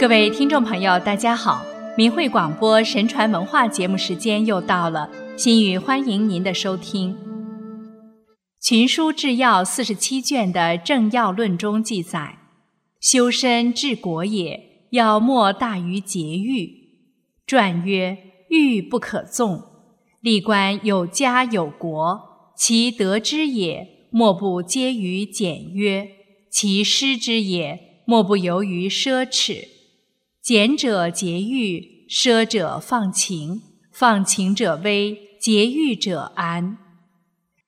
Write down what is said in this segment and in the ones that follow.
各位听众朋友，大家好！明慧广播神传文化节目时间又到了，心语欢迎您的收听。《群书治要》四十七卷的《正要论》中记载：“修身治国也，要莫大于节欲。”传曰：“欲不可纵。历官有家有国，其得之也，莫不皆于简约；其失之也，莫不由于奢侈。”俭者节欲，奢者放情，放情者危，节欲者安。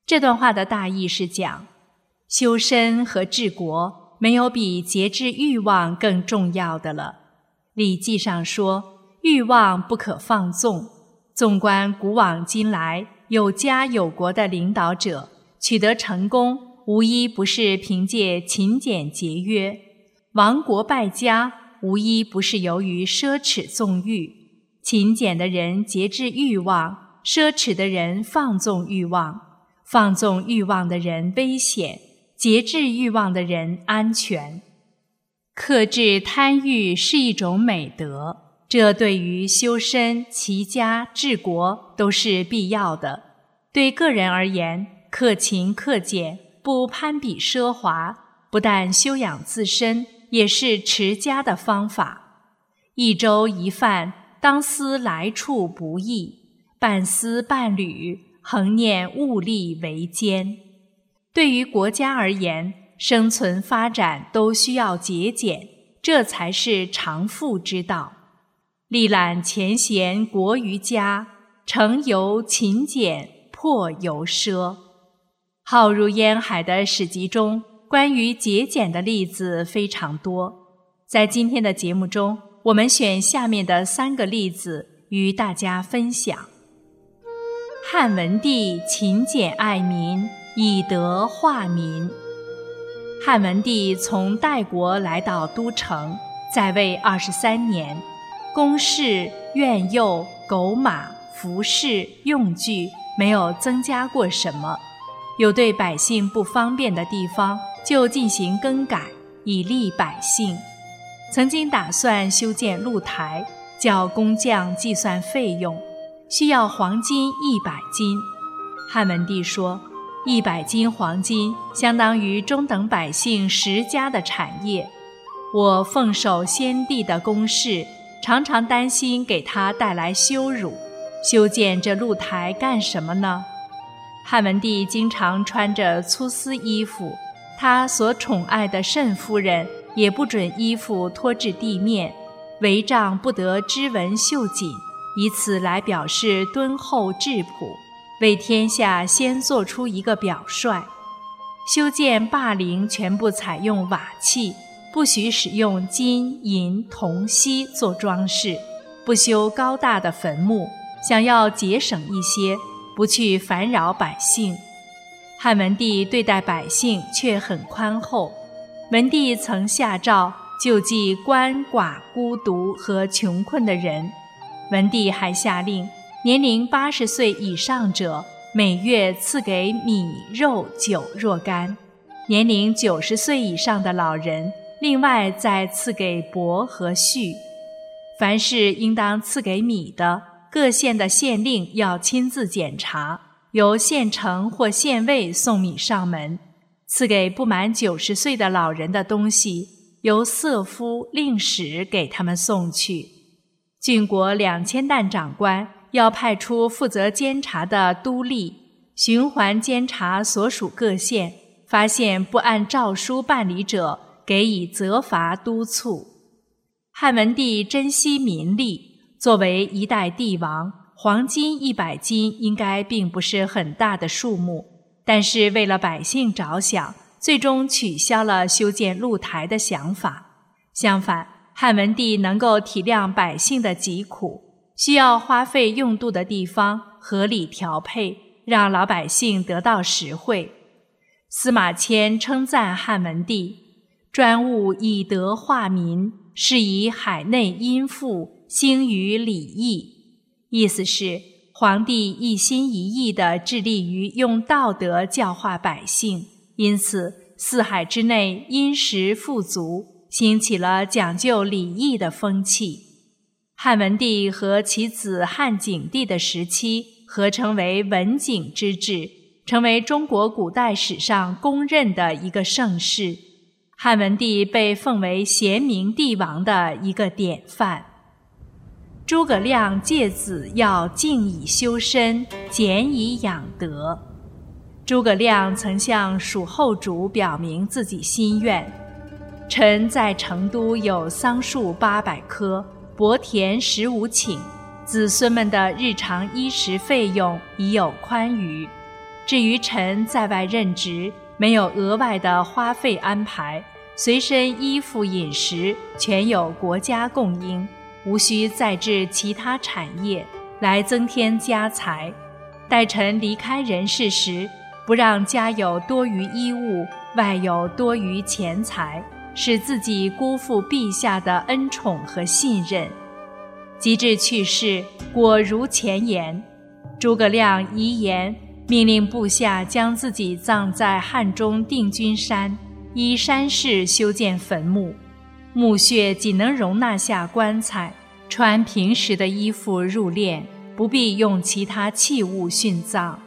这段话的大意是讲，修身和治国没有比节制欲望更重要的了。《礼记》上说，欲望不可放纵。纵观古往今来，有家有国的领导者取得成功，无一不是凭借勤俭节约；亡国败家。无一不是由于奢侈纵欲，勤俭的人节制欲望，奢侈的人放纵欲望，放纵欲望的人危险，节制欲望的人安全。克制贪欲是一种美德，这对于修身、齐家、治国都是必要的。对个人而言，克勤克俭，不攀比奢华，不但修养自身。也是持家的方法。一粥一饭，当思来处不易；半丝半缕，恒念物力维艰。对于国家而言，生存发展都需要节俭，这才是长富之道。历览前贤国于家，成由勤俭，破由奢。浩如烟海的史籍中。关于节俭的例子非常多，在今天的节目中，我们选下面的三个例子与大家分享。汉文帝勤俭爱民，以德化民。汉文帝从代国来到都城，在位二十三年，宫室、苑囿、狗马、服饰、用具没有增加过什么，有对百姓不方便的地方。就进行更改，以利百姓。曾经打算修建露台，叫工匠计算费用，需要黄金一百斤。汉文帝说：“一百斤黄金相当于中等百姓十家的产业。我奉守先帝的公事，常常担心给他带来羞辱。修建这露台干什么呢？”汉文帝经常穿着粗丝衣服。他所宠爱的慎夫人也不准衣服脱至地面，帷帐不得织纹绣锦，以此来表示敦厚质朴，为天下先做出一个表率。修建霸陵全部采用瓦器，不许使用金银铜锡做装饰，不修高大的坟墓，想要节省一些，不去烦扰百姓。汉文帝对待百姓却很宽厚。文帝曾下诏救济鳏寡孤独和穷困的人。文帝还下令，年龄八十岁以上者每月赐给米、肉、酒若干；年龄九十岁以上的老人，另外再赐给帛和序。凡是应当赐给米的，各县的县令要亲自检查。由县城或县尉送米上门，赐给不满九十岁的老人的东西，由色夫令使给他们送去。郡国两千担长官要派出负责监察的督吏，循环监察所属各县，发现不按诏书办理者，给予责罚督促。汉文帝珍惜民力，作为一代帝王。黄金一百斤应该并不是很大的数目，但是为了百姓着想，最终取消了修建露台的想法。相反，汉文帝能够体谅百姓的疾苦，需要花费用度的地方合理调配，让老百姓得到实惠。司马迁称赞汉文帝专务以德化民，是以海内殷富，兴于礼义。意思是，皇帝一心一意地致力于用道德教化百姓，因此四海之内殷实富足，兴起了讲究礼义的风气。汉文帝和其子汉景帝的时期合称为文景之治，成为中国古代史上公认的一个盛世。汉文帝被奉为贤明帝王的一个典范。诸葛亮借子要静以修身，俭以养德。诸葛亮曾向蜀后主表明自己心愿。臣在成都有桑树八百棵，薄田十五顷，子孙们的日常衣食费用已有宽裕。至于臣在外任职，没有额外的花费安排，随身衣服饮食全有国家供应，无需再置其他产业来增添家财。待臣离开人世时，不让家有多余衣物，外有多余钱财。使自己辜负陛下的恩宠和信任，及至去世，果如前言。诸葛亮遗言，命令部下将自己葬在汉中定军山，依山势修建坟墓，墓穴仅能容纳下棺材，穿平时的衣服入殓，不必用其他器物殉葬。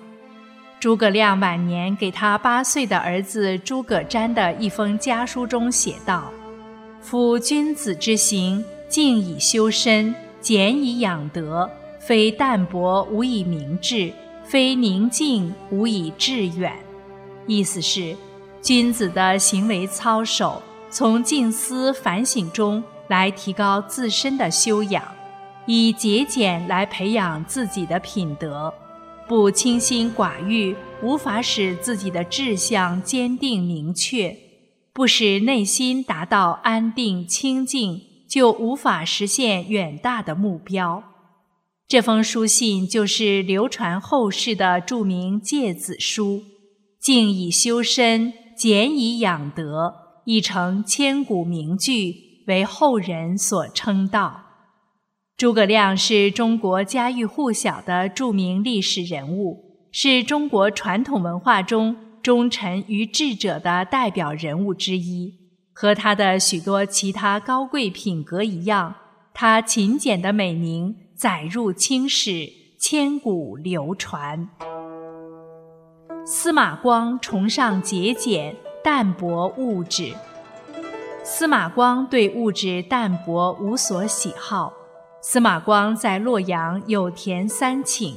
诸葛亮晚年给他八岁的儿子诸葛瞻的一封家书中写道：“夫君子之行，静以修身，俭以养德，非淡泊无以明志，非宁静无以致远。”意思是，君子的行为操守，从静思反省中来提高自身的修养，以节俭来培养自己的品德。不清心寡欲，无法使自己的志向坚定明确；不使内心达到安定清净，就无法实现远大的目标。这封书信就是流传后世的著名诫子书，静以修身，俭以养德，已成千古名句，为后人所称道。诸葛亮是中国家喻户晓的著名历史人物，是中国传统文化中忠臣与智者的代表人物之一。和他的许多其他高贵品格一样，他勤俭的美名载入青史，千古流传。司马光崇尚节俭，淡泊物质。司马光对物质淡泊无所喜好。司马光在洛阳有田三顷，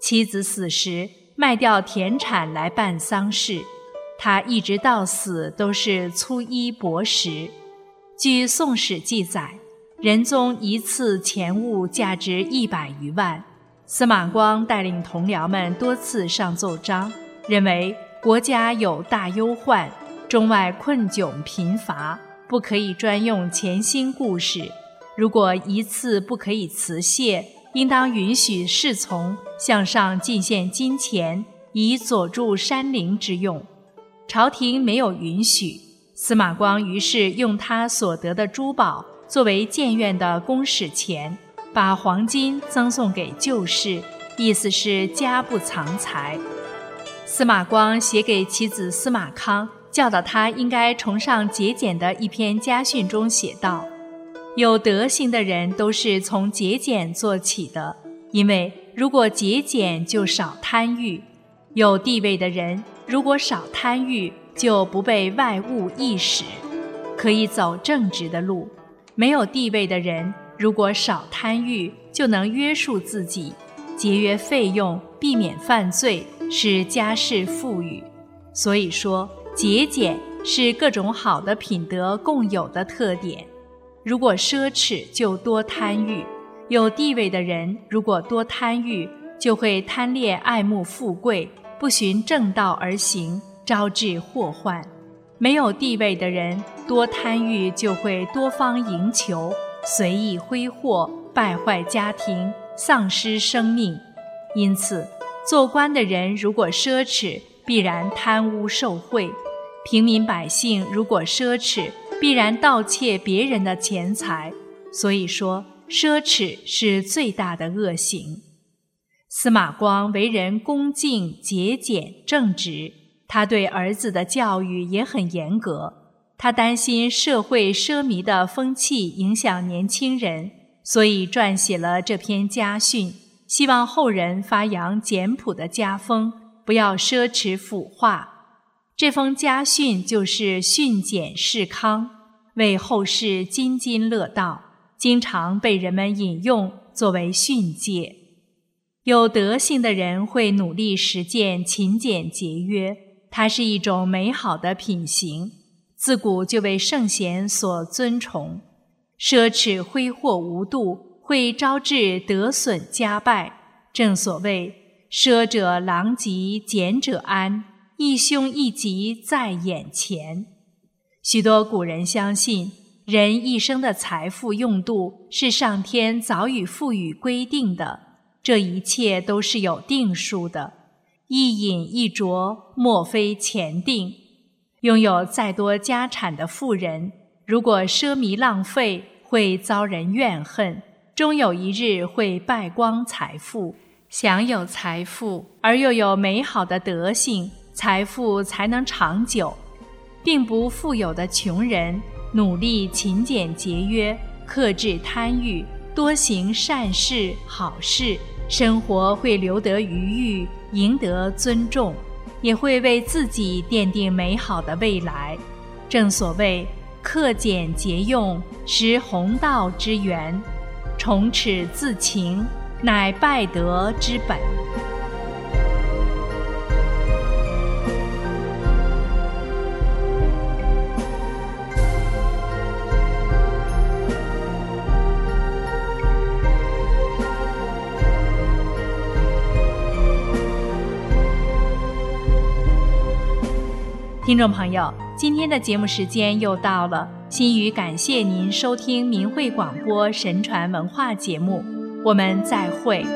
妻子死时卖掉田产来办丧事，他一直到死都是粗衣薄食。据《宋史》记载，仁宗一次钱物价值一百余万，司马光带领同僚们多次上奏章，认为国家有大忧患，中外困窘贫乏，不可以专用钱心故事。如果一次不可以辞谢，应当允许侍从向上进献金钱，以佐助山陵之用。朝廷没有允许，司马光于是用他所得的珠宝作为建院的公使钱，把黄金赠送给旧士，意思是家不藏财。司马光写给其子司马康，教导他应该崇尚节俭的一篇家训中写道。有德行的人都是从节俭做起的，因为如果节俭就少贪欲；有地位的人如果少贪欲，就不被外物役使，可以走正直的路；没有地位的人如果少贪欲，就能约束自己，节约费用，避免犯罪，使家世富裕。所以说，节俭是各种好的品德共有的特点。如果奢侈，就多贪欲；有地位的人如果多贪欲，就会贪恋爱慕富贵，不循正道而行，招致祸患；没有地位的人多贪欲，就会多方营求，随意挥霍，败坏家庭，丧失生命。因此，做官的人如果奢侈，必然贪污受贿；平民百姓如果奢侈，必然盗窃别人的钱财，所以说奢侈是最大的恶行。司马光为人恭敬、节俭、正直，他对儿子的教育也很严格。他担心社会奢靡的风气影响年轻人，所以撰写了这篇家训，希望后人发扬简朴的家风，不要奢侈腐化。这封家训就是训俭示康，为后世津津乐道，经常被人们引用作为训诫。有德性的人会努力实践勤俭节约，它是一种美好的品行。自古就为圣贤所尊崇，奢侈挥霍无度，会招致得损家败。正所谓“奢者狼藉，俭者安”，一凶一吉在眼前。许多古人相信，人一生的财富用度是上天早已赋予规定的，这一切都是有定数的，一饮一啄，莫非前定。拥有再多家产的富人，如果奢靡浪费，会遭人怨恨，终有一日会败光财富。享有财富而又有美好的德性，财富才能长久。并不富有的穷人，努力勤俭节约，克制贪欲，多行善事好事，生活会留得余裕，赢得尊重。也会为自己奠定美好的未来。正所谓“克俭节用，识弘道之源；崇耻自勤，乃败德之本。”听众朋友，今天的节目时间又到了，心语感谢您收听明慧广播神传文化节目，我们再会。